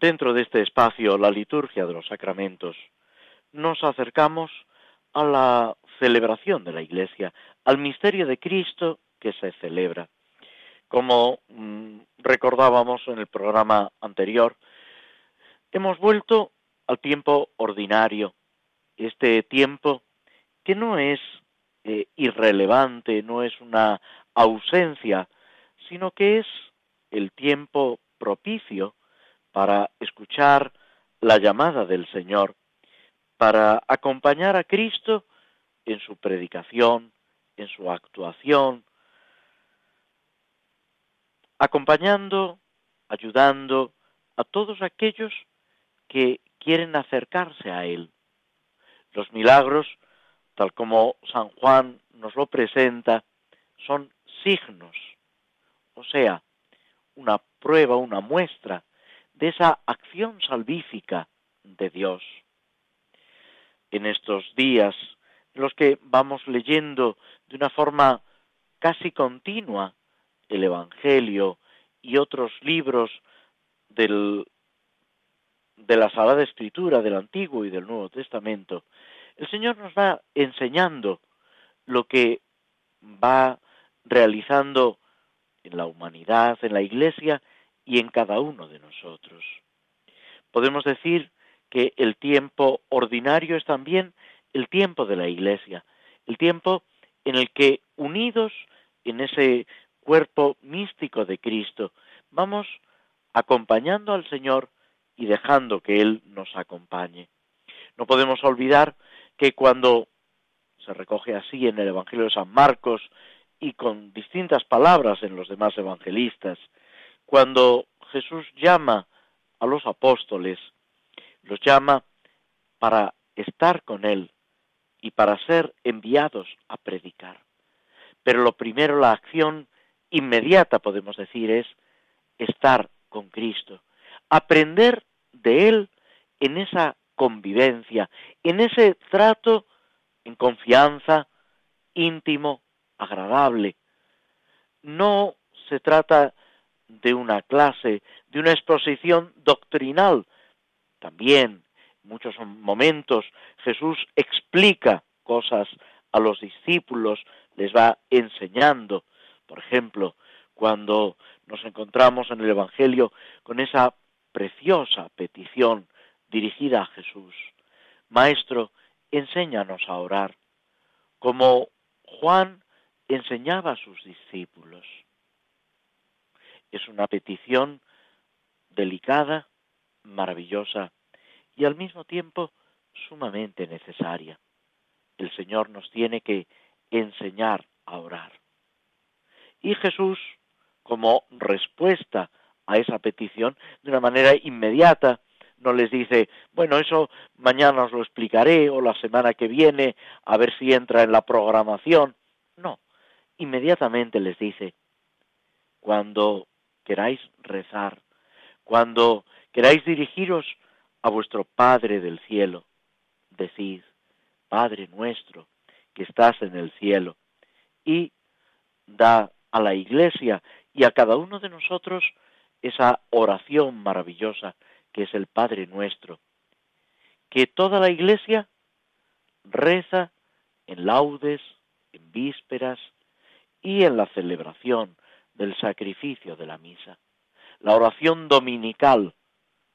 dentro de este espacio, la liturgia de los sacramentos, nos acercamos a la celebración de la Iglesia, al misterio de Cristo que se celebra. Como mm, recordábamos en el programa anterior, hemos vuelto al tiempo ordinario, este tiempo que no es eh, irrelevante, no es una ausencia, sino que es el tiempo propicio para escuchar la llamada del Señor, para acompañar a Cristo en su predicación, en su actuación, acompañando, ayudando a todos aquellos que quieren acercarse a Él. Los milagros, tal como San Juan nos lo presenta, son signos, o sea, una prueba, una muestra de esa acción salvífica de Dios. En estos días en los que vamos leyendo de una forma casi continua el Evangelio y otros libros del, de la Sagrada Escritura del Antiguo y del Nuevo Testamento, el Señor nos va enseñando lo que va realizando en la humanidad, en la Iglesia y en cada uno de nosotros. Podemos decir que el tiempo ordinario es también el tiempo de la Iglesia, el tiempo en el que unidos en ese cuerpo místico de Cristo, vamos acompañando al Señor y dejando que Él nos acompañe. No podemos olvidar que cuando se recoge así en el Evangelio de San Marcos y con distintas palabras en los demás evangelistas, cuando Jesús llama a los apóstoles, los llama para estar con Él y para ser enviados a predicar. Pero lo primero, la acción inmediata, podemos decir, es estar con Cristo, aprender de Él en esa convivencia, en ese trato en confianza, íntimo, agradable. No se trata de una clase, de una exposición doctrinal. También, en muchos momentos, Jesús explica cosas a los discípulos, les va enseñando. Por ejemplo, cuando nos encontramos en el Evangelio con esa preciosa petición dirigida a Jesús. Maestro, enséñanos a orar, como Juan enseñaba a sus discípulos. Es una petición delicada, maravillosa y al mismo tiempo sumamente necesaria. El Señor nos tiene que enseñar a orar. Y Jesús, como respuesta a esa petición, de una manera inmediata, no les dice, bueno, eso mañana os lo explicaré o la semana que viene, a ver si entra en la programación. No, inmediatamente les dice, cuando queráis rezar, cuando queráis dirigiros a vuestro Padre del cielo, decid, Padre nuestro, que estás en el cielo, y da a la Iglesia y a cada uno de nosotros esa oración maravillosa que es el Padre nuestro, que toda la Iglesia reza en laudes, en vísperas y en la celebración del sacrificio de la misa. La oración dominical,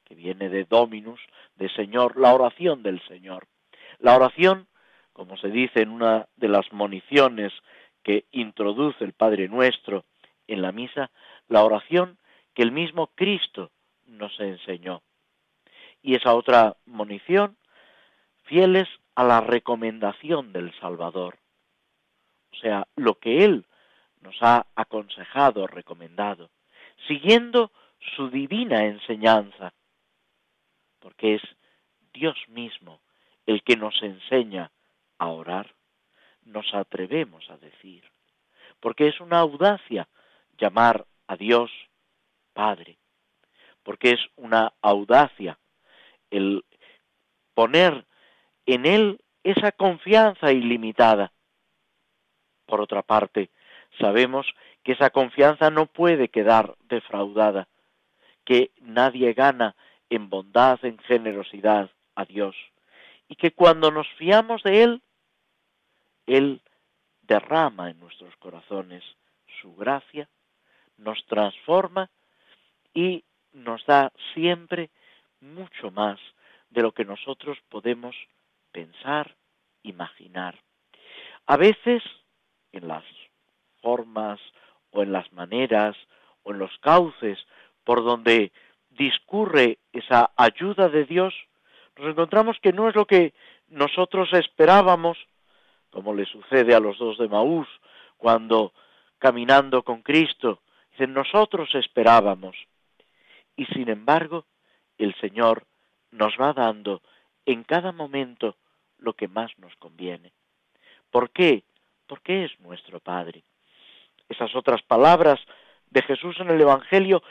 que viene de Dominus, de Señor, la oración del Señor. La oración, como se dice en una de las moniciones que introduce el Padre Nuestro en la misa, la oración que el mismo Cristo nos enseñó. Y esa otra monición, fieles a la recomendación del Salvador. O sea, lo que Él nos ha aconsejado, recomendado, siguiendo su divina enseñanza. porque es Dios mismo el que nos enseña a orar, nos atrevemos a decir, porque es una audacia llamar a Dios Padre, porque es una audacia el poner en Él esa confianza ilimitada. Por otra parte, sabemos que esa confianza no puede quedar defraudada, que nadie gana en bondad, en generosidad a Dios, y que cuando nos fiamos de Él, Él derrama en nuestros corazones su gracia, nos transforma y nos da siempre mucho más de lo que nosotros podemos pensar, imaginar. A veces, en las formas o en las maneras o en los cauces por donde discurre esa ayuda de Dios, nos encontramos que no es lo que nosotros esperábamos, como le sucede a los dos de Maús, cuando caminando con Cristo, dicen nosotros esperábamos. Y sin embargo, el Señor nos va dando en cada momento lo que más nos conviene. ¿Por qué? Porque es nuestro Padre. Esas otras palabras de Jesús en el Evangelio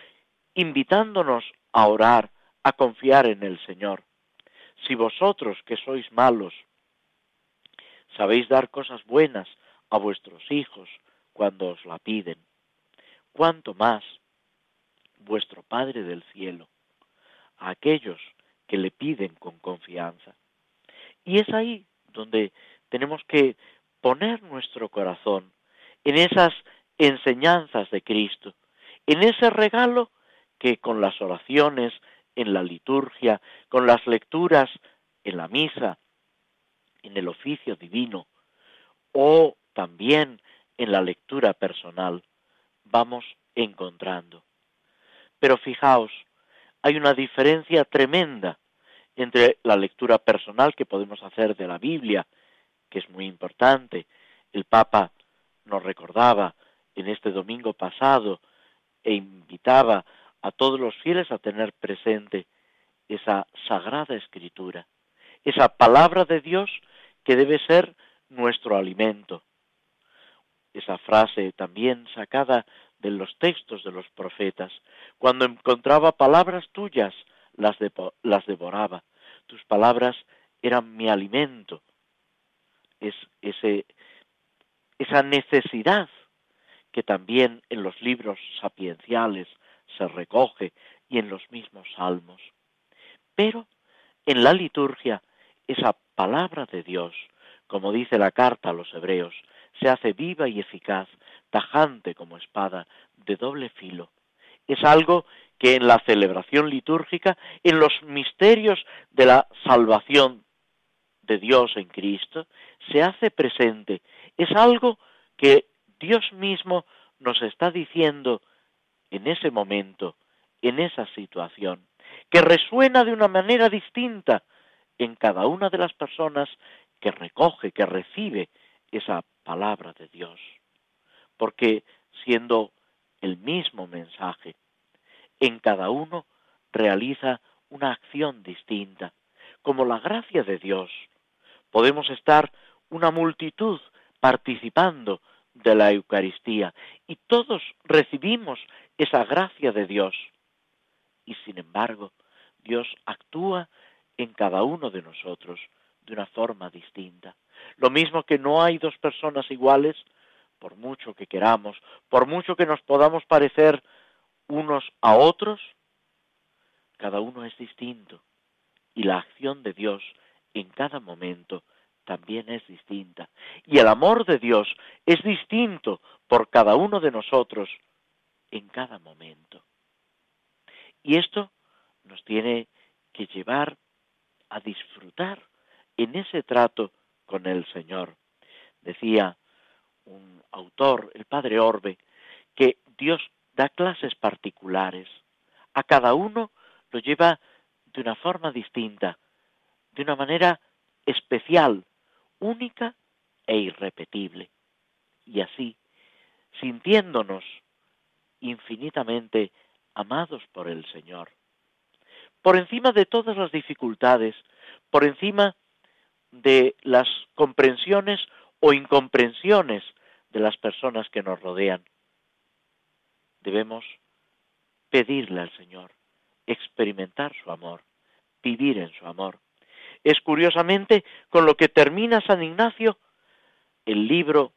invitándonos a orar, a confiar en el Señor. Si vosotros que sois malos sabéis dar cosas buenas a vuestros hijos cuando os la piden, cuánto más vuestro Padre del cielo a aquellos que le piden con confianza. Y es ahí donde tenemos que poner nuestro corazón en esas enseñanzas de Cristo, en ese regalo que con las oraciones, en la liturgia, con las lecturas en la misa, en el oficio divino, o también en la lectura personal, vamos encontrando. Pero fijaos, hay una diferencia tremenda entre la lectura personal que podemos hacer de la Biblia, que es muy importante. El Papa nos recordaba en este domingo pasado e invitaba a todos los fieles a tener presente esa sagrada escritura, esa palabra de Dios que debe ser nuestro alimento. Esa frase también sacada de los textos de los profetas, cuando encontraba palabras tuyas, las, las devoraba. Tus palabras eran mi alimento. Es ese, esa necesidad que también en los libros sapienciales se recoge y en los mismos salmos. Pero en la liturgia esa palabra de Dios, como dice la carta a los hebreos, se hace viva y eficaz, tajante como espada, de doble filo. Es algo que en la celebración litúrgica, en los misterios de la salvación de Dios en Cristo, se hace presente. Es algo que Dios mismo nos está diciendo en ese momento, en esa situación, que resuena de una manera distinta en cada una de las personas que recoge, que recibe esa palabra de Dios. Porque siendo el mismo mensaje, en cada uno realiza una acción distinta. Como la gracia de Dios, podemos estar una multitud participando de la Eucaristía y todos recibimos esa gracia de Dios. Y sin embargo, Dios actúa en cada uno de nosotros de una forma distinta. Lo mismo que no hay dos personas iguales, por mucho que queramos, por mucho que nos podamos parecer unos a otros, cada uno es distinto. Y la acción de Dios en cada momento también es distinta. Y el amor de Dios es distinto por cada uno de nosotros en cada momento. Y esto nos tiene que llevar a disfrutar en ese trato con el Señor. Decía un autor, el padre Orbe, que Dios da clases particulares. A cada uno lo lleva de una forma distinta, de una manera especial, única e irrepetible. Y así, sintiéndonos infinitamente amados por el Señor, por encima de todas las dificultades, por encima de las comprensiones o incomprensiones de las personas que nos rodean. Debemos pedirle al Señor, experimentar su amor, vivir en su amor. Es curiosamente con lo que termina San Ignacio el libro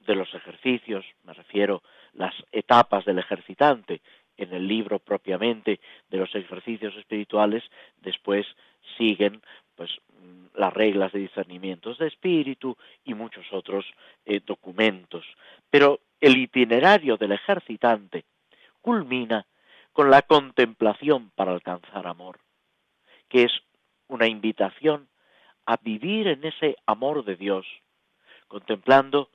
de los ejercicios, me refiero las etapas del ejercitante, en el libro propiamente de los ejercicios espirituales, después siguen pues las reglas de discernimientos de espíritu y muchos otros eh, documentos. Pero el itinerario del ejercitante culmina con la contemplación para alcanzar amor, que es una invitación a vivir en ese amor de Dios, contemplando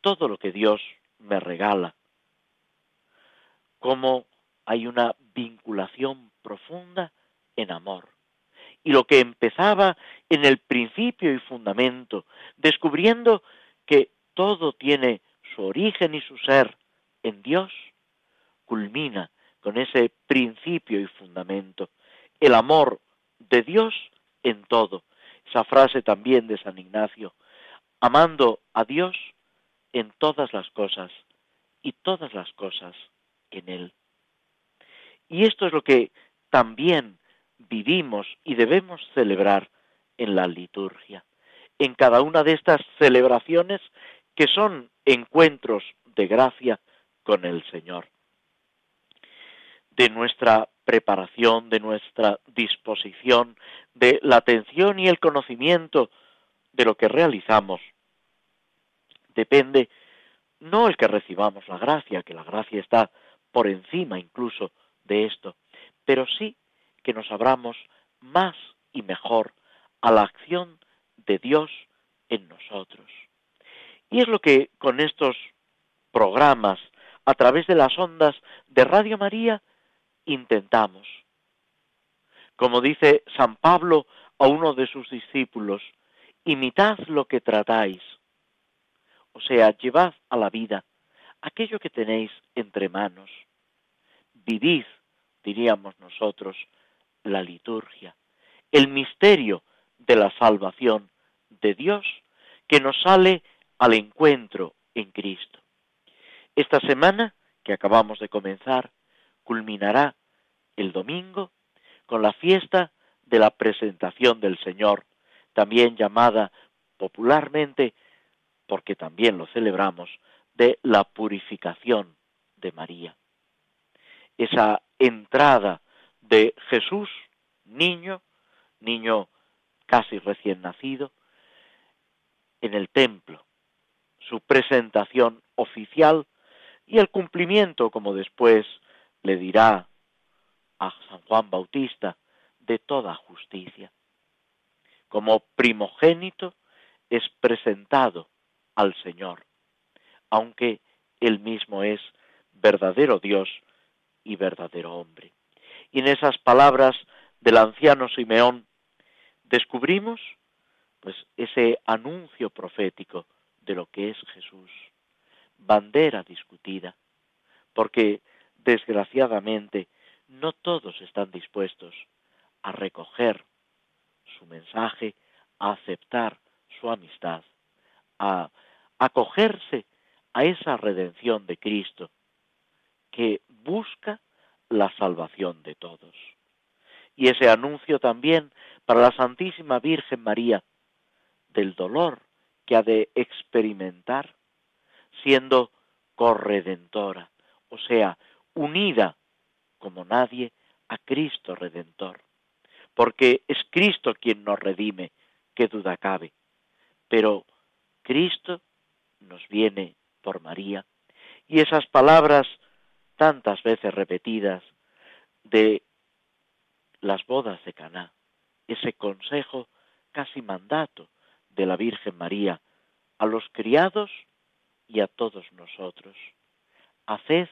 todo lo que Dios me regala, cómo hay una vinculación profunda en amor. Y lo que empezaba en el principio y fundamento, descubriendo que todo tiene su origen y su ser en Dios, culmina con ese principio y fundamento, el amor de Dios en todo. Esa frase también de San Ignacio, amando a Dios en todas las cosas y todas las cosas en Él. Y esto es lo que también vivimos y debemos celebrar en la liturgia, en cada una de estas celebraciones que son encuentros de gracia con el Señor. De nuestra preparación, de nuestra disposición, de la atención y el conocimiento de lo que realizamos, depende no el que recibamos la gracia, que la gracia está por encima incluso de esto, pero sí que nos abramos más y mejor a la acción de Dios en nosotros. Y es lo que con estos programas, a través de las ondas de Radio María, intentamos. Como dice San Pablo a uno de sus discípulos, imitad lo que tratáis, o sea, llevad a la vida aquello que tenéis entre manos, vivid, diríamos nosotros, la liturgia, el misterio de la salvación de Dios que nos sale al encuentro en Cristo. Esta semana que acabamos de comenzar culminará el domingo con la fiesta de la presentación del Señor, también llamada popularmente, porque también lo celebramos, de la purificación de María. Esa entrada de Jesús, niño, niño casi recién nacido, en el templo, su presentación oficial y el cumplimiento, como después le dirá a San Juan Bautista, de toda justicia. Como primogénito es presentado al Señor, aunque él mismo es verdadero Dios y verdadero hombre. Y en esas palabras del anciano Simeón descubrimos pues ese anuncio profético de lo que es Jesús, bandera discutida, porque desgraciadamente no todos están dispuestos a recoger su mensaje, a aceptar su amistad, a acogerse a esa redención de Cristo que busca la salvación de todos. Y ese anuncio también para la Santísima Virgen María del dolor que ha de experimentar siendo corredentora, o sea, unida como nadie a Cristo Redentor, porque es Cristo quien nos redime, qué duda cabe, pero Cristo nos viene por María, y esas palabras tantas veces repetidas de las bodas de Caná, ese consejo casi mandato de la Virgen María a los criados y a todos nosotros. Haced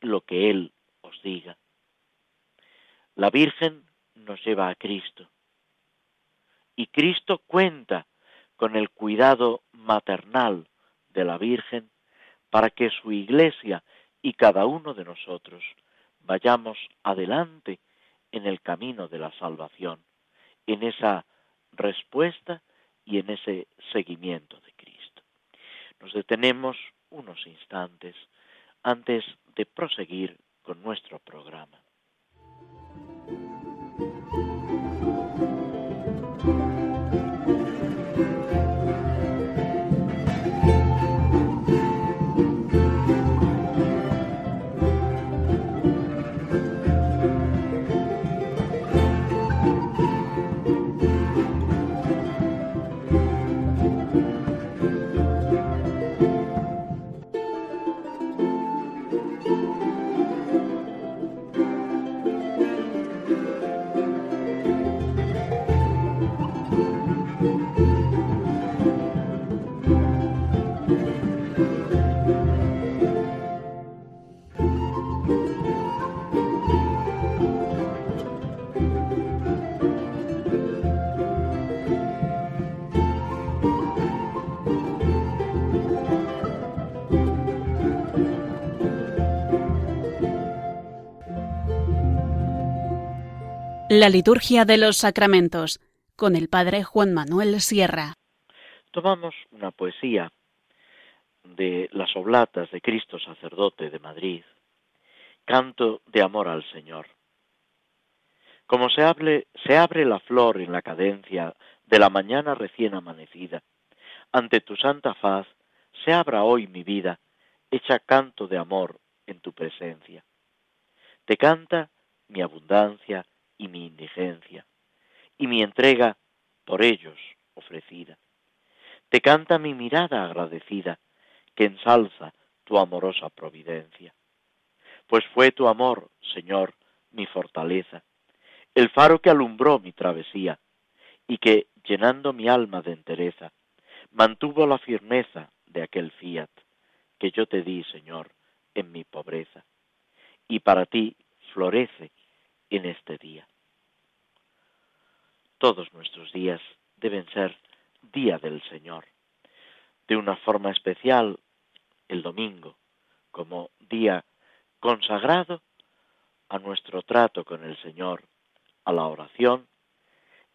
lo que Él os diga. La Virgen nos lleva a Cristo y Cristo cuenta con el cuidado maternal de la Virgen para que su iglesia y cada uno de nosotros vayamos adelante en el camino de la salvación, en esa respuesta y en ese seguimiento de Cristo. Nos detenemos unos instantes antes de proseguir con nuestro programa. La liturgia de los sacramentos con el padre Juan Manuel Sierra. Tomamos una poesía de las oblatas de Cristo sacerdote de Madrid, Canto de amor al Señor. Como se, se abre la flor en la cadencia de la mañana recién amanecida, ante tu santa faz se abra hoy mi vida, hecha canto de amor en tu presencia. Te canta mi abundancia, y mi indigencia, y mi entrega por ellos ofrecida. Te canta mi mirada agradecida, que ensalza tu amorosa providencia. Pues fue tu amor, Señor, mi fortaleza, el faro que alumbró mi travesía, y que, llenando mi alma de entereza, mantuvo la firmeza de aquel fiat que yo te di, Señor, en mi pobreza. Y para ti florece en este día. Todos nuestros días deben ser día del Señor. De una forma especial, el domingo, como día consagrado a nuestro trato con el Señor, a la oración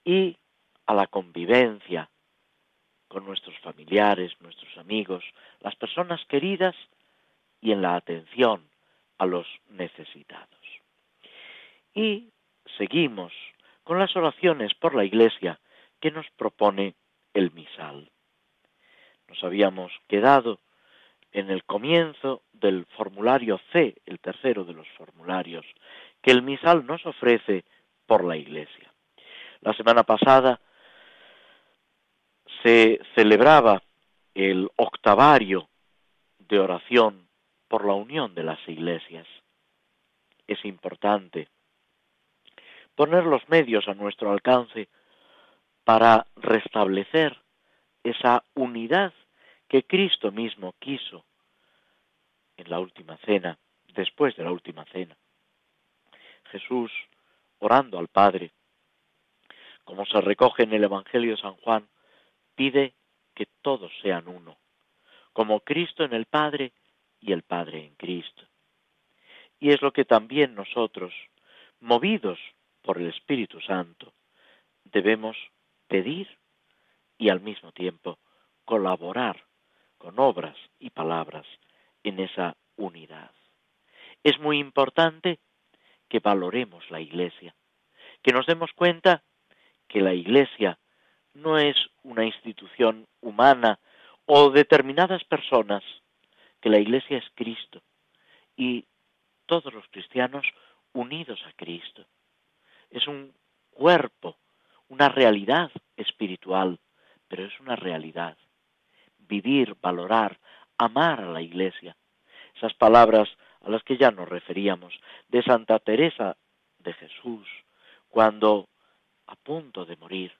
y a la convivencia con nuestros familiares, nuestros amigos, las personas queridas y en la atención a los necesitados. Y seguimos con las oraciones por la Iglesia que nos propone el misal. Nos habíamos quedado en el comienzo del formulario C, el tercero de los formularios, que el misal nos ofrece por la Iglesia. La semana pasada se celebraba el octavario de oración por la unión de las iglesias. Es importante poner los medios a nuestro alcance para restablecer esa unidad que Cristo mismo quiso en la última cena, después de la última cena. Jesús, orando al Padre, como se recoge en el Evangelio de San Juan, pide que todos sean uno, como Cristo en el Padre y el Padre en Cristo. Y es lo que también nosotros, movidos por el Espíritu Santo, debemos pedir y al mismo tiempo colaborar con obras y palabras en esa unidad. Es muy importante que valoremos la Iglesia, que nos demos cuenta que la Iglesia no es una institución humana o determinadas personas, que la Iglesia es Cristo y todos los cristianos unidos a Cristo es un cuerpo, una realidad espiritual, pero es una realidad. Vivir, valorar, amar a la Iglesia. Esas palabras a las que ya nos referíamos de Santa Teresa de Jesús, cuando a punto de morir,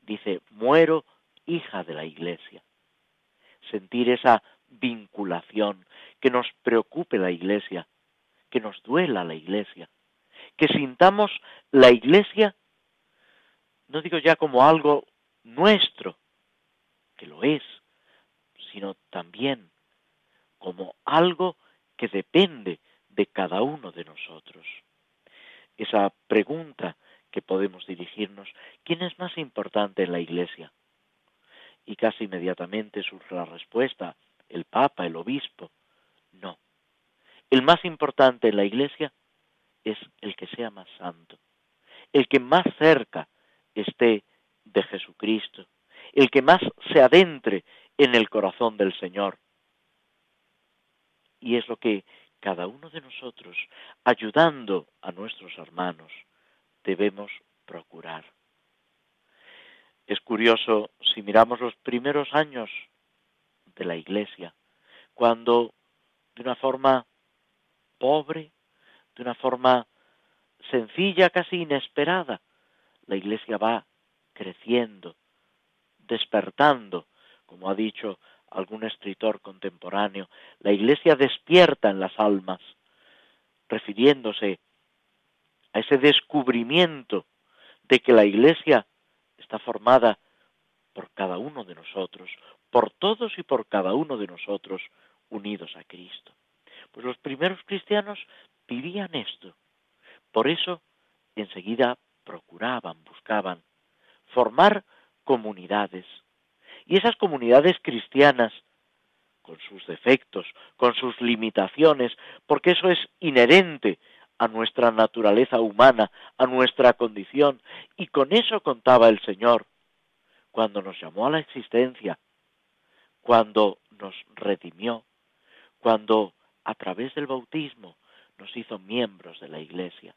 dice, muero hija de la Iglesia. Sentir esa vinculación, que nos preocupe la Iglesia, que nos duela la Iglesia, que sintamos la iglesia, no digo ya como algo nuestro, que lo es, sino también como algo que depende de cada uno de nosotros. esa pregunta que podemos dirigirnos, ¿quién es más importante en la Iglesia? Y casi inmediatamente surge la respuesta, el Papa, el Obispo. No. El más importante en la Iglesia es el que sea más santo, el que más cerca esté de Jesucristo, el que más se adentre en el corazón del Señor. Y es lo que cada uno de nosotros, ayudando a nuestros hermanos, debemos procurar. Es curioso, si miramos los primeros años de la Iglesia, cuando de una forma pobre, de una forma sencilla, casi inesperada, la Iglesia va creciendo, despertando, como ha dicho algún escritor contemporáneo, la Iglesia despierta en las almas, refiriéndose a ese descubrimiento de que la Iglesia está formada por cada uno de nosotros, por todos y por cada uno de nosotros unidos a Cristo. Pues los primeros cristianos vivían esto. Por eso enseguida procuraban, buscaban formar comunidades. Y esas comunidades cristianas, con sus defectos, con sus limitaciones, porque eso es inherente a nuestra naturaleza humana, a nuestra condición, y con eso contaba el Señor cuando nos llamó a la existencia, cuando nos redimió, cuando a través del bautismo nos hizo miembros de la Iglesia.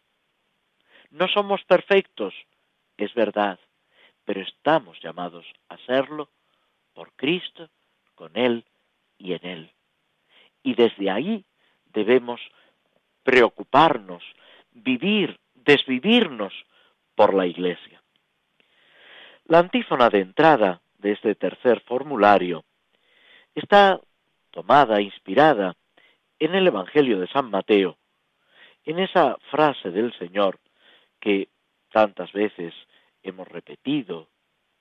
No somos perfectos, es verdad, pero estamos llamados a serlo por Cristo, con Él y en Él. Y desde ahí debemos preocuparnos, vivir, desvivirnos por la Iglesia. La antífona de entrada de este tercer formulario está tomada, inspirada en el Evangelio de San Mateo, en esa frase del Señor que tantas veces hemos repetido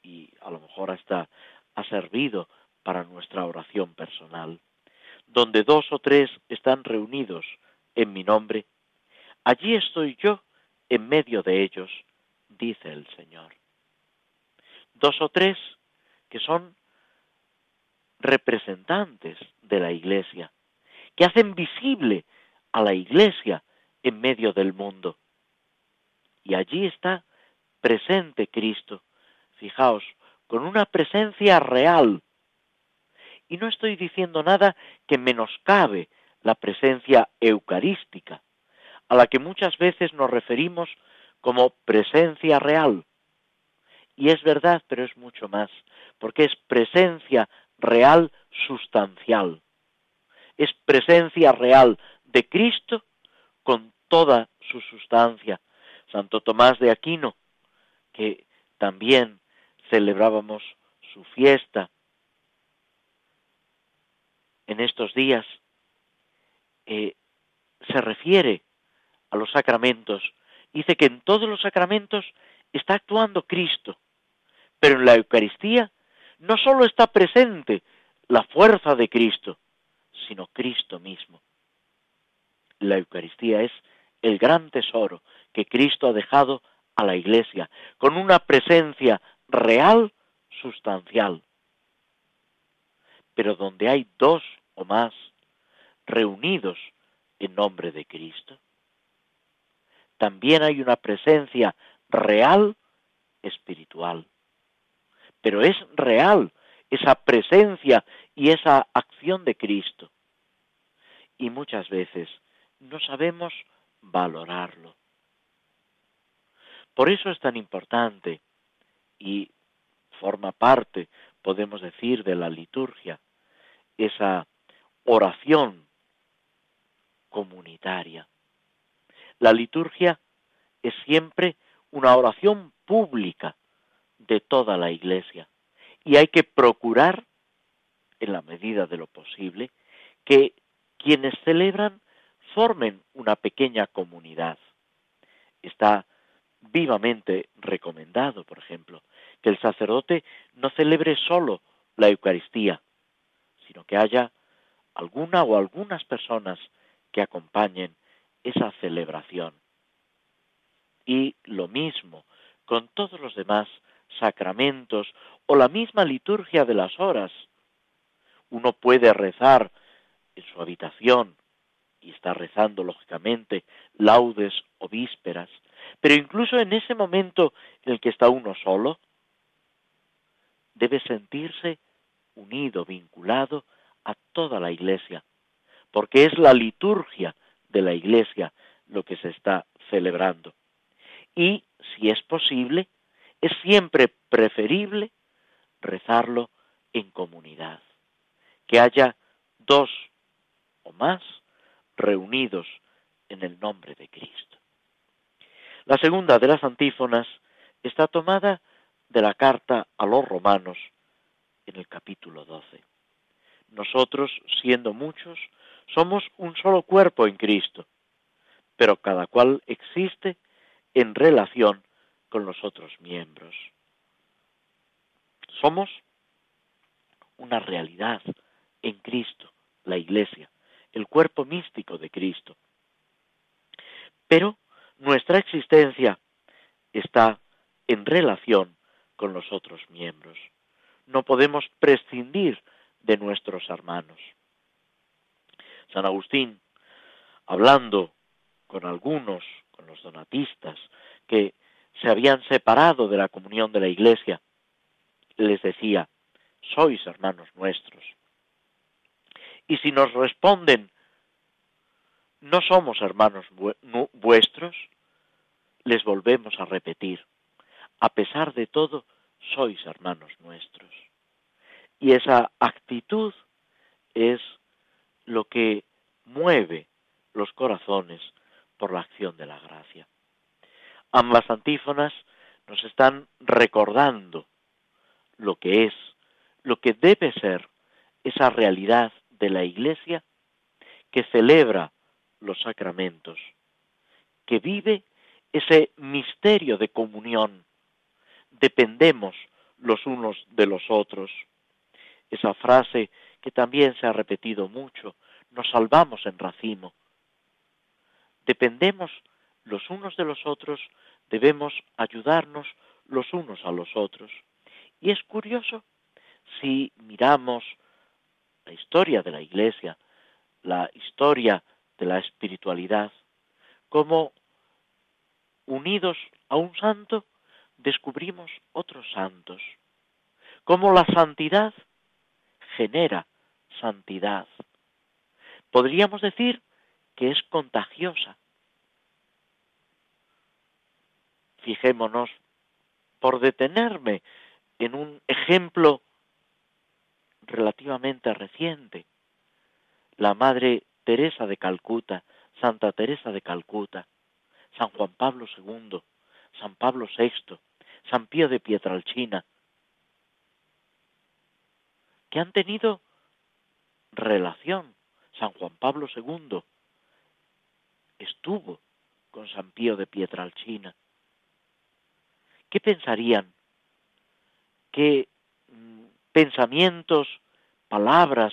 y a lo mejor hasta ha servido para nuestra oración personal. Donde dos o tres están reunidos en mi nombre, allí estoy yo en medio de ellos, dice el Señor. Dos o tres que son representantes de la Iglesia, que hacen visible a la Iglesia en medio del mundo. Y allí está presente Cristo, fijaos, con una presencia real. Y no estoy diciendo nada que menoscabe la presencia eucarística, a la que muchas veces nos referimos como presencia real. Y es verdad, pero es mucho más, porque es presencia real sustancial. Es presencia real de Cristo con toda su sustancia. Santo Tomás de Aquino, que también celebrábamos su fiesta en estos días, eh, se refiere a los sacramentos. Dice que en todos los sacramentos está actuando Cristo, pero en la Eucaristía no solo está presente la fuerza de Cristo, sino Cristo mismo. La Eucaristía es el gran tesoro que Cristo ha dejado a la Iglesia, con una presencia real, sustancial. Pero donde hay dos o más reunidos en nombre de Cristo. También hay una presencia real espiritual. Pero es real esa presencia y esa acción de Cristo. Y muchas veces no sabemos valorarlo. Por eso es tan importante y forma parte, podemos decir, de la liturgia, esa oración comunitaria. La liturgia es siempre una oración pública de toda la Iglesia y hay que procurar, en la medida de lo posible, que quienes celebran formen una pequeña comunidad. Está vivamente recomendado, por ejemplo, que el sacerdote no celebre solo la Eucaristía, sino que haya alguna o algunas personas que acompañen esa celebración. Y lo mismo con todos los demás sacramentos o la misma liturgia de las horas. Uno puede rezar en su habitación y está rezando lógicamente laudes o vísperas, pero incluso en ese momento en el que está uno solo, debe sentirse unido, vinculado a toda la iglesia, porque es la liturgia de la iglesia lo que se está celebrando. Y, si es posible, es siempre preferible rezarlo en comunidad, que haya dos o más reunidos en el nombre de Cristo. La segunda de las antífonas está tomada de la carta a los romanos en el capítulo 12. Nosotros, siendo muchos, somos un solo cuerpo en Cristo, pero cada cual existe en relación con los otros miembros. Somos una realidad en Cristo, la Iglesia, el cuerpo místico de Cristo. Pero nuestra existencia está en relación con los otros miembros. No podemos prescindir de nuestros hermanos. San Agustín, hablando con algunos, con los donatistas, que se habían separado de la comunión de la Iglesia, les decía, sois hermanos nuestros. Y si nos responden, no somos hermanos vuestros, les volvemos a repetir, a pesar de todo, sois hermanos nuestros. Y esa actitud es lo que mueve los corazones por la acción de la gracia. Ambas antífonas nos están recordando lo que es, lo que debe ser esa realidad de la Iglesia que celebra los sacramentos, que vive ese misterio de comunión. Dependemos los unos de los otros. Esa frase que también se ha repetido mucho, nos salvamos en racimo. Dependemos los unos de los otros, debemos ayudarnos los unos a los otros. Y es curioso si miramos la historia de la Iglesia, la historia de la espiritualidad, como unidos a un santo descubrimos otros santos, como la santidad genera santidad. Podríamos decir que es contagiosa. Fijémonos, por detenerme en un ejemplo relativamente reciente, la Madre Teresa de Calcuta, Santa Teresa de Calcuta, San Juan Pablo II, San Pablo VI, San Pío de Pietralcina, que han tenido relación. San Juan Pablo II estuvo con San Pío de Pietralcina. ¿Qué pensarían? ¿Qué pensamientos, palabras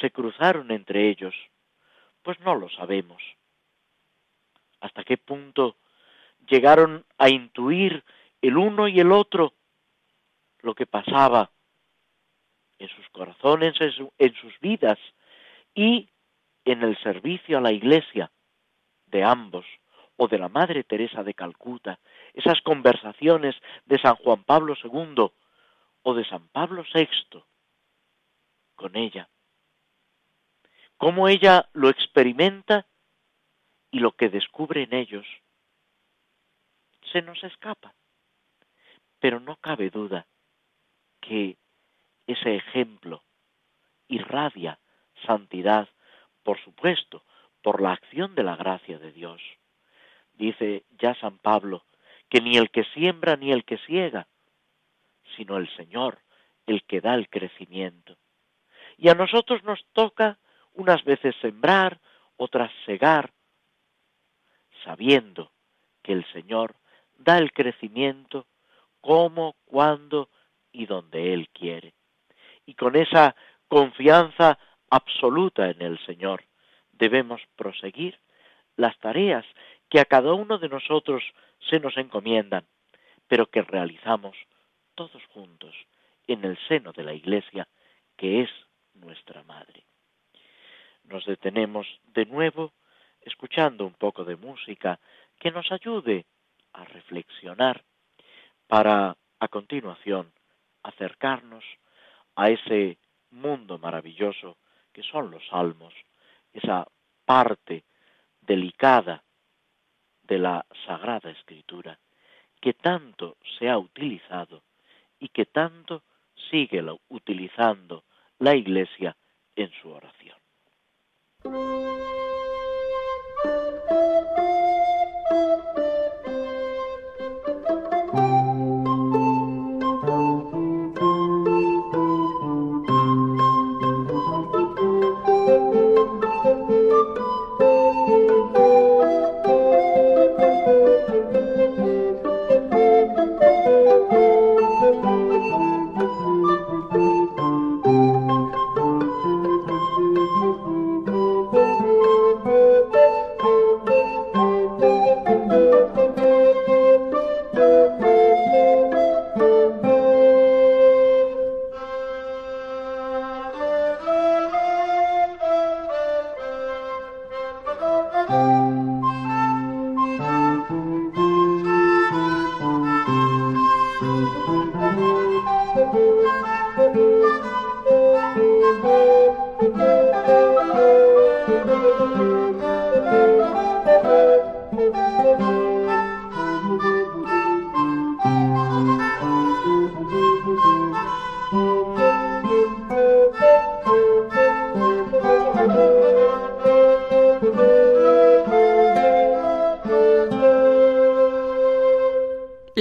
se cruzaron entre ellos? Pues no lo sabemos. ¿Hasta qué punto llegaron a intuir el uno y el otro lo que pasaba en sus corazones, en sus vidas y en el servicio a la iglesia de ambos o de la Madre Teresa de Calcuta, esas conversaciones de San Juan Pablo II o de San Pablo VI con ella cómo ella lo experimenta y lo que descubre en ellos se nos escapa. Pero no cabe duda que ese ejemplo irradia santidad, por supuesto, por la acción de la gracia de Dios. Dice ya San Pablo que ni el que siembra ni el que ciega, sino el Señor, el que da el crecimiento. Y a nosotros nos toca unas veces sembrar, otras segar, sabiendo que el Señor da el crecimiento como, cuando y donde Él quiere. Y con esa confianza absoluta en el Señor debemos proseguir las tareas que a cada uno de nosotros se nos encomiendan, pero que realizamos todos juntos en el seno de la Iglesia, que es nuestra Madre. Nos detenemos de nuevo escuchando un poco de música que nos ayude a reflexionar para a continuación acercarnos a ese mundo maravilloso que son los salmos, esa parte delicada de la Sagrada Escritura que tanto se ha utilizado y que tanto sigue utilizando la Iglesia en su oración.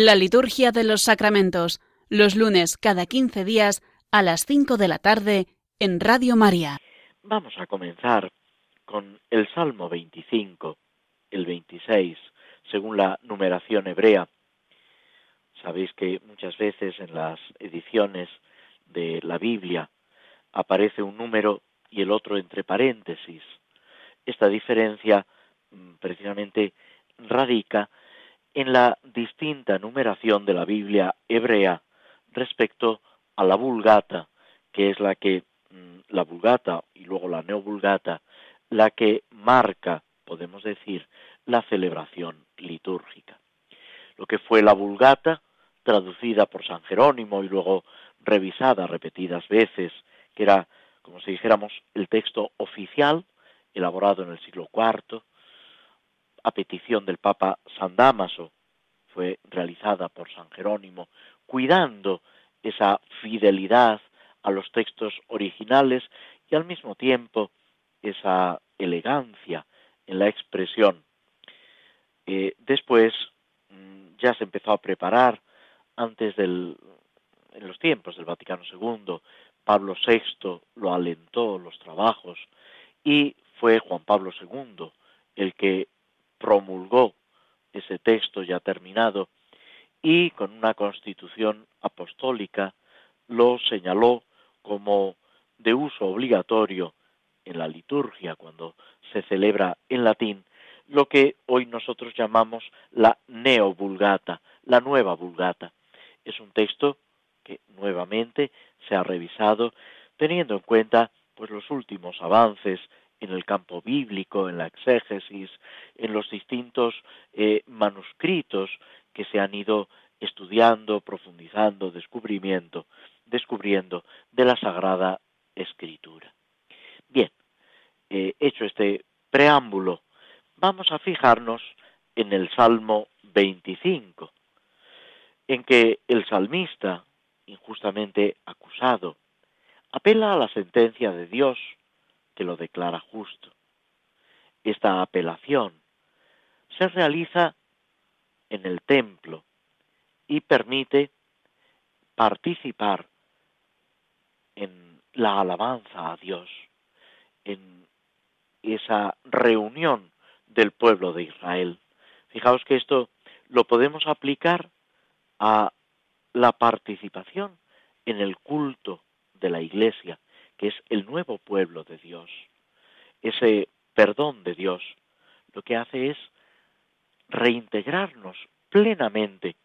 La liturgia de los sacramentos, los lunes cada 15 días a las 5 de la tarde en Radio María. Vamos a comenzar con el Salmo 25, el 26, según la numeración hebrea. Sabéis que muchas veces en las ediciones de la Biblia aparece un número y el otro entre paréntesis. Esta diferencia mm, precisamente radica en la distinta numeración de la Biblia hebrea respecto a la vulgata, que es la que mm, la vulgata y luego la neovulgata, la que marca, podemos decir, la celebración litúrgica. Lo que fue la vulgata, traducida por San Jerónimo y luego revisada repetidas veces, que era, como si dijéramos, el texto oficial, elaborado en el siglo IV, a petición del Papa San Damaso, fue realizada por San Jerónimo, cuidando esa fidelidad a los textos originales y al mismo tiempo esa elegancia en la expresión. Eh, después mm, ya se empezó a preparar antes del en los tiempos del Vaticano II, Pablo VI lo alentó los trabajos y fue Juan Pablo II el que promulgó ese texto ya terminado y con una constitución apostólica lo señaló como de uso obligatorio en la liturgia cuando se celebra en latín lo que hoy nosotros llamamos la neovulgata, la nueva vulgata. Es un texto que nuevamente se ha revisado teniendo en cuenta pues los últimos avances en el campo bíblico, en la exégesis, en los distintos eh, manuscritos que se han ido estudiando, profundizando, descubrimiento, descubriendo de la Sagrada Escritura. Bien, eh, hecho este preámbulo, vamos a fijarnos en el Salmo 25, en que el salmista, injustamente acusado, apela a la sentencia de Dios que lo declara justo. Esta apelación se realiza en el templo y permite participar en la alabanza a Dios, en esa reunión del pueblo de Israel. Fijaos que esto lo podemos aplicar a la participación en el culto de la Iglesia, es el nuevo pueblo de Dios. Ese perdón de Dios lo que hace es reintegrarnos plenamente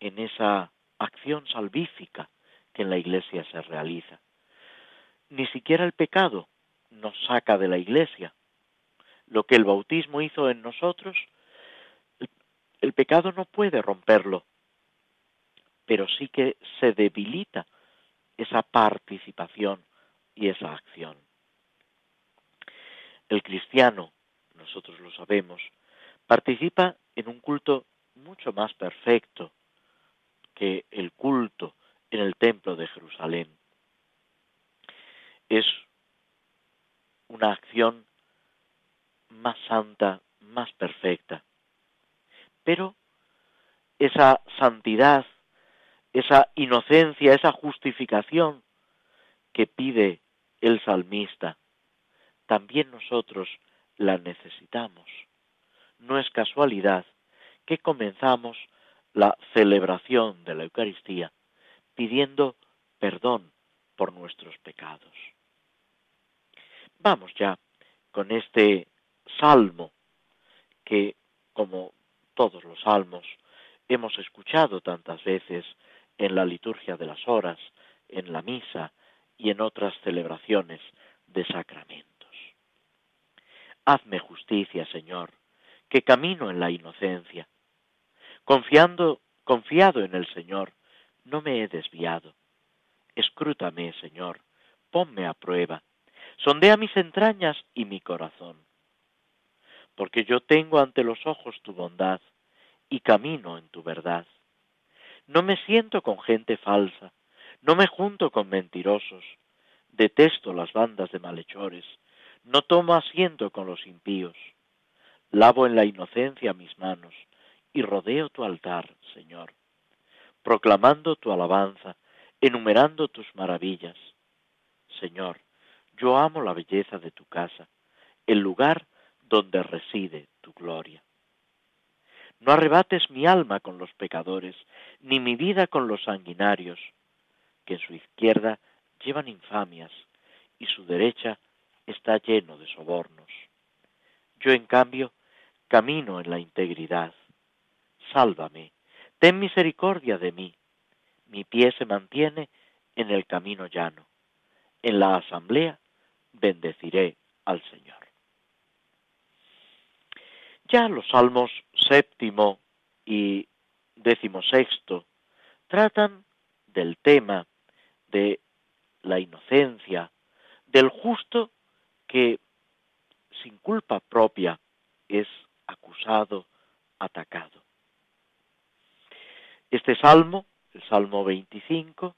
en esa acción salvífica que en la Iglesia se realiza. Ni siquiera el pecado nos saca de la Iglesia. Lo que el bautismo hizo en nosotros, el, pecado no puede romperlo, pero sí que se debilita esa participación y esa acción. El cristiano, nosotros lo sabemos, participa en un culto mucho más perfecto que el culto en el templo de Jerusalén. Es una acción más santa, más perfecta. Pero esa santidad, esa inocencia, esa justificación que pide el salmista, también nosotros la necesitamos. No es casualidad que comenzamos la celebración de la Eucaristía pidiendo perdón por nuestros pecados. Vamos ya con este salmo que, como todos los salmos, hemos escuchado tantas veces en la liturgia de las horas, en la misa y en otras celebraciones de sacramentos. Hazme justicia, Señor, que camino en la inocencia. Confiando, confiado en el Señor, no me he desviado. Escrútame, Señor, ponme a prueba, sondea mis entrañas y mi corazón. Porque yo tengo ante los ojos tu bondad y camino en tu verdad. No me siento con gente falsa, no me junto con mentirosos, detesto las bandas de malhechores, no tomo asiento con los impíos. Lavo en la inocencia mis manos y rodeo tu altar, Señor, proclamando tu alabanza, enumerando tus maravillas. Señor, yo amo la belleza de tu casa, el lugar donde reside tu gloria. No arrebates mi alma con los pecadores, ni mi vida con los sanguinarios, que en su izquierda llevan infamias y su derecha está lleno de sobornos. Yo, en cambio, camino en la integridad. Sálvame, ten misericordia de mí. Mi pie se mantiene en el camino llano. En la asamblea bendeciré al Señor. Ya los salmos séptimo y décimo sexto tratan del tema de la inocencia, del justo que sin culpa propia es acusado, atacado. Este salmo, el Salmo 25,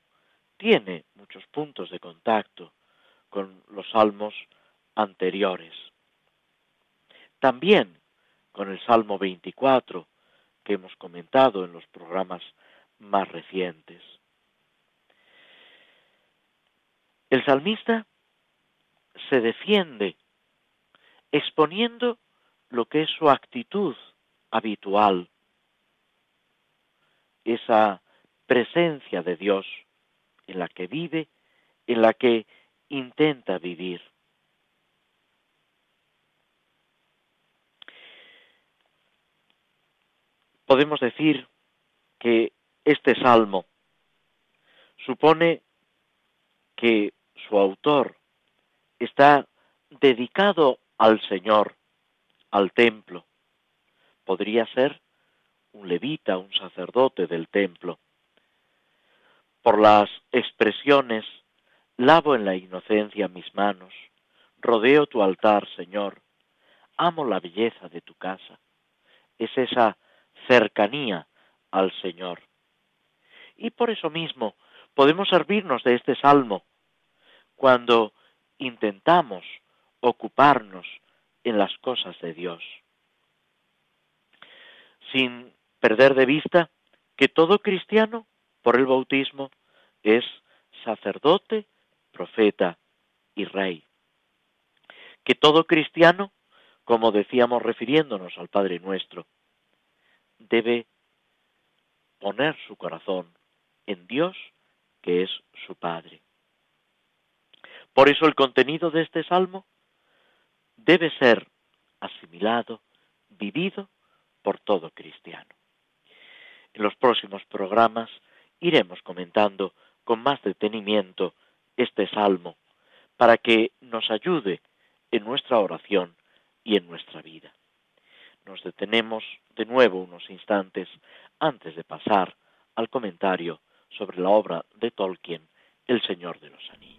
tiene muchos puntos de contacto con los salmos anteriores. También con el Salmo 24, que hemos comentado en los programas más recientes. El salmista se defiende exponiendo lo que es su actitud habitual, esa presencia de Dios en la que vive, en la que intenta vivir. Podemos decir que este salmo supone que su autor está dedicado al Señor, al templo. Podría ser un levita, un sacerdote del templo. Por las expresiones, lavo en la inocencia mis manos, rodeo tu altar, Señor, amo la belleza de tu casa. Es esa cercanía al Señor. Y por eso mismo podemos servirnos de este salmo cuando intentamos ocuparnos en las cosas de Dios, sin perder de vista que todo cristiano, por el bautismo, es sacerdote, profeta y rey. Que todo cristiano, como decíamos refiriéndonos al Padre nuestro, debe poner su corazón en Dios, que es su Padre. Por eso el contenido de este salmo debe ser asimilado, vivido por todo cristiano. En los próximos programas iremos comentando con más detenimiento este salmo para que nos ayude en nuestra oración y en nuestra vida. Nos detenemos de nuevo unos instantes antes de pasar al comentario sobre la obra de Tolkien, El Señor de los Anillos.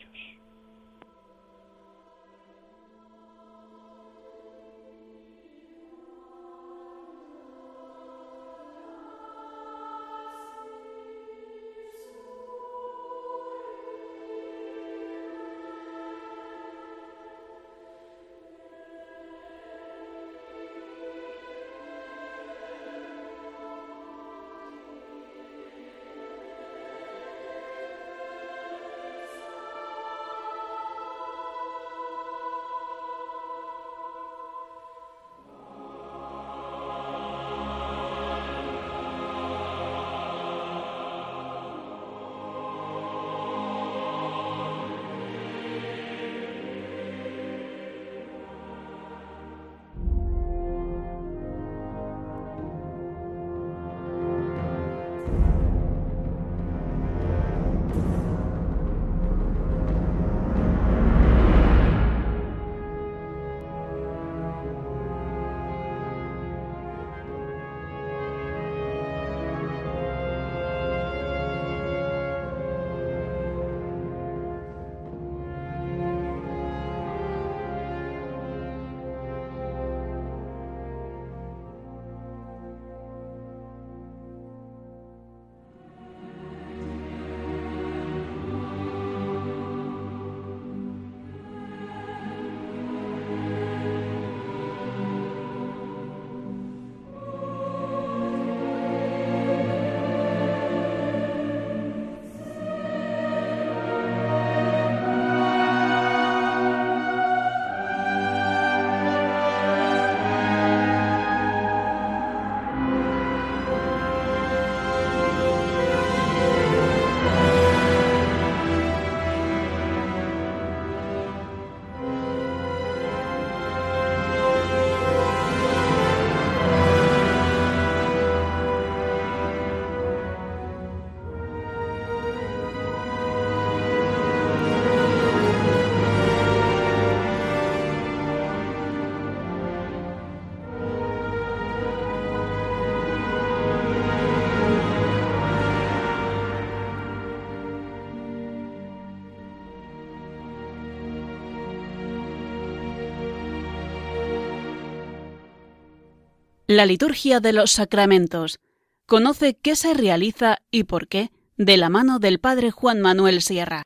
La liturgia de los sacramentos. Conoce qué se realiza y por qué de la mano del Padre Juan Manuel Sierra.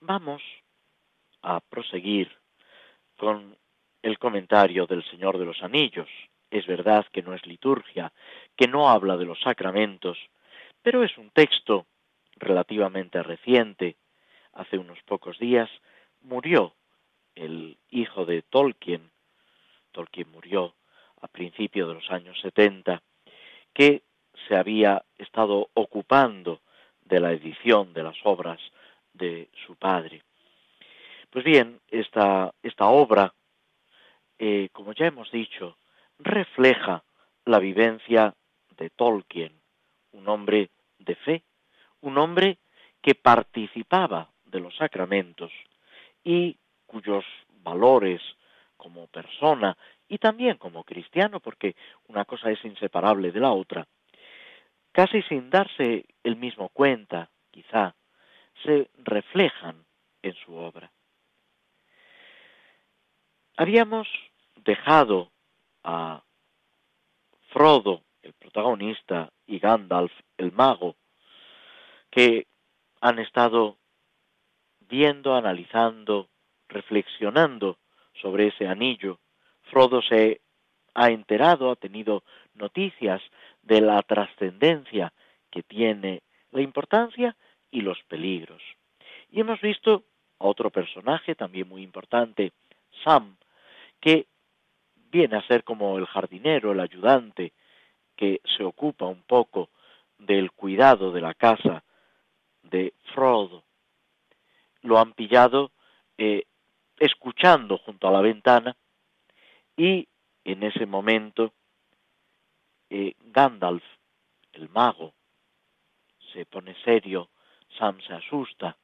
Vamos a proseguir con el comentario del Señor de los Anillos. Es verdad que no es liturgia, que no habla de los sacramentos, pero es un texto relativamente reciente. Hace unos pocos días murió el hijo de Tolkien. Tolkien murió a principios de los años 70, que se había estado ocupando de la edición de las obras de su padre. Pues bien, esta, esta obra, eh, como ya hemos dicho, refleja la vivencia de Tolkien, un hombre de fe, un hombre que participaba de los sacramentos y cuyos valores como persona y también como cristiano, porque una cosa es inseparable de la otra, casi sin darse el mismo cuenta, quizá, se reflejan en su obra. Habíamos dejado a Frodo, el protagonista, y Gandalf, el mago, que han estado viendo, analizando, reflexionando sobre ese anillo Frodo se ha enterado, ha tenido noticias de la trascendencia que tiene la importancia y los peligros. Y hemos visto a otro personaje también muy importante, Sam, que viene a ser como el jardinero, el ayudante, que se ocupa un poco del cuidado de la casa de Frodo. Lo han pillado eh, escuchando junto a la ventana y en ese momento eh, Gandalf, el mago, se pone serio, Sam se asusta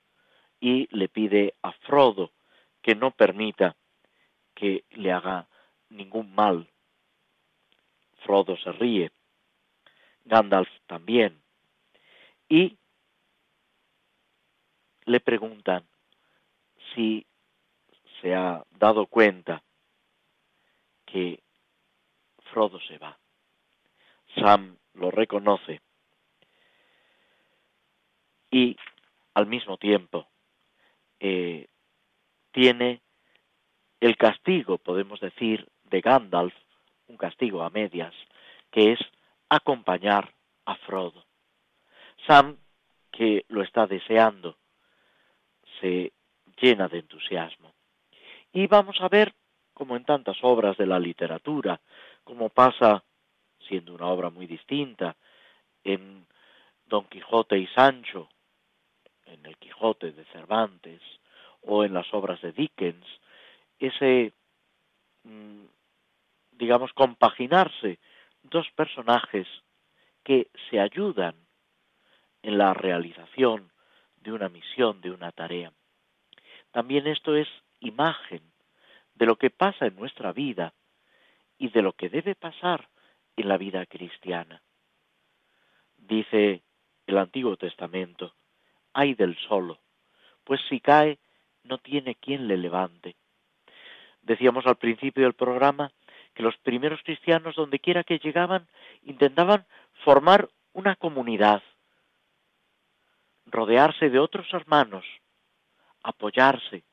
y le pide a Frodo que no permita que le haga ningún mal. Frodo se ríe, Gandalf también, y le preguntan si se ha dado cuenta que Frodo se va. Sam lo reconoce y al mismo tiempo eh, tiene el castigo, podemos decir, de Gandalf, un castigo a medias, que es acompañar a Frodo. Sam, que lo está deseando, se llena de entusiasmo. Y vamos a ver, como en tantas obras de la literatura, como pasa, siendo una obra muy distinta, en Don Quijote y Sancho, en el Quijote de Cervantes, o en las obras de Dickens, ese, mm, digamos, compaginarse dos personajes que se ayudan en la realización de una misión, de una tarea. También esto es imagen de lo que pasa en nuestra vida y de lo que debe pasar en la vida cristiana. Dice el Antiguo Testamento, hay del solo, pues si cae no tiene quien le levante. Decíamos al principio del programa que los primeros cristianos, donde quiera que llegaban, intentaban formar una comunidad, rodearse de otros hermanos, apoyarse,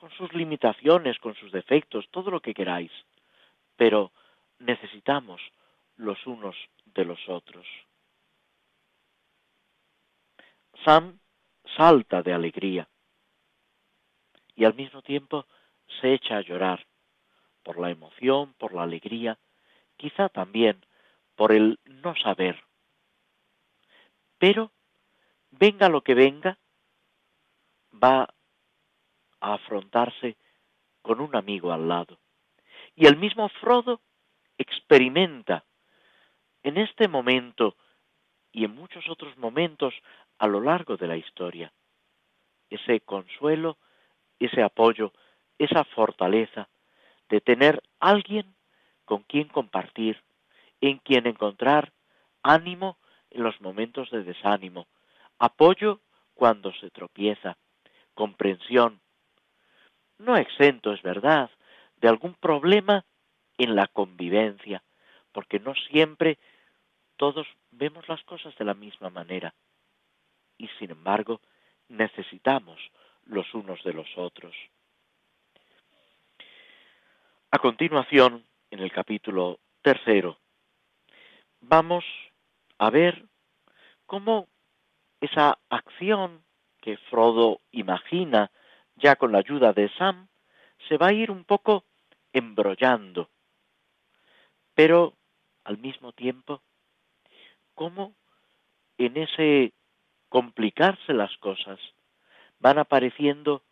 con sus limitaciones, con sus defectos, todo lo que queráis, pero necesitamos los unos de los otros. Sam salta de alegría y al mismo tiempo se echa a llorar por la emoción, por la alegría, quizá también por el no saber. Pero, venga lo que venga, va a afrontarse con un amigo al lado. Y el mismo Frodo experimenta en este momento y en muchos otros momentos a lo largo de la historia ese consuelo, ese apoyo, esa fortaleza de tener alguien con quien compartir, en quien encontrar ánimo en los momentos de desánimo, apoyo cuando se tropieza, comprensión, no exento, es verdad, de algún problema en la convivencia, porque no siempre todos vemos las cosas de la misma manera. Y sin embargo, necesitamos los unos de los otros. A continuación, en el capítulo tercero, vamos a ver cómo esa acción que Frodo imagina ya con la ayuda de Sam se va a ir un poco embrollando, pero al mismo tiempo, cómo en ese complicarse las cosas van apareciendo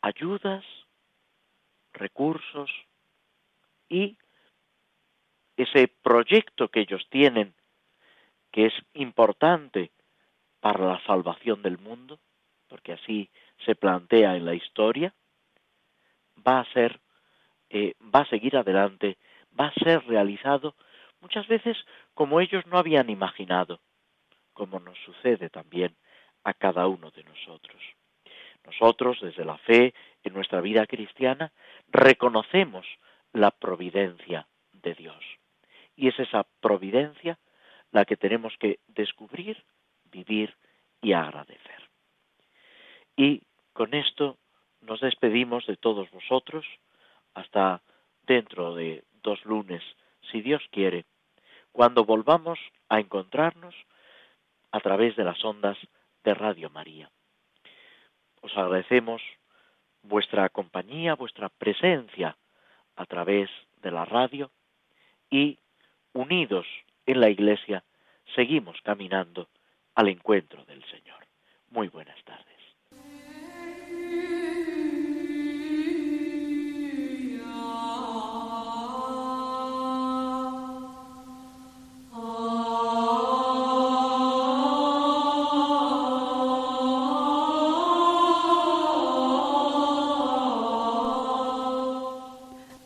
ayudas, recursos, y ese proyecto que ellos tienen, que es importante para la salvación del mundo, porque así se plantea en la historia, va a ser, eh, va a seguir adelante, va a ser realizado muchas veces como ellos no habían imaginado, como nos sucede también a cada uno de nosotros. Nosotros, desde la fe en nuestra vida cristiana, reconocemos la providencia de Dios. Y es esa providencia la que tenemos que descubrir, vivir y agradecer. Y con esto nos despedimos de todos vosotros hasta dentro de dos lunes, si Dios quiere, cuando volvamos a encontrarnos a través de las ondas de Radio María. Os agradecemos vuestra compañía, vuestra presencia a través de la radio y unidos en la Iglesia seguimos caminando al encuentro del Señor. Muy buenas tardes.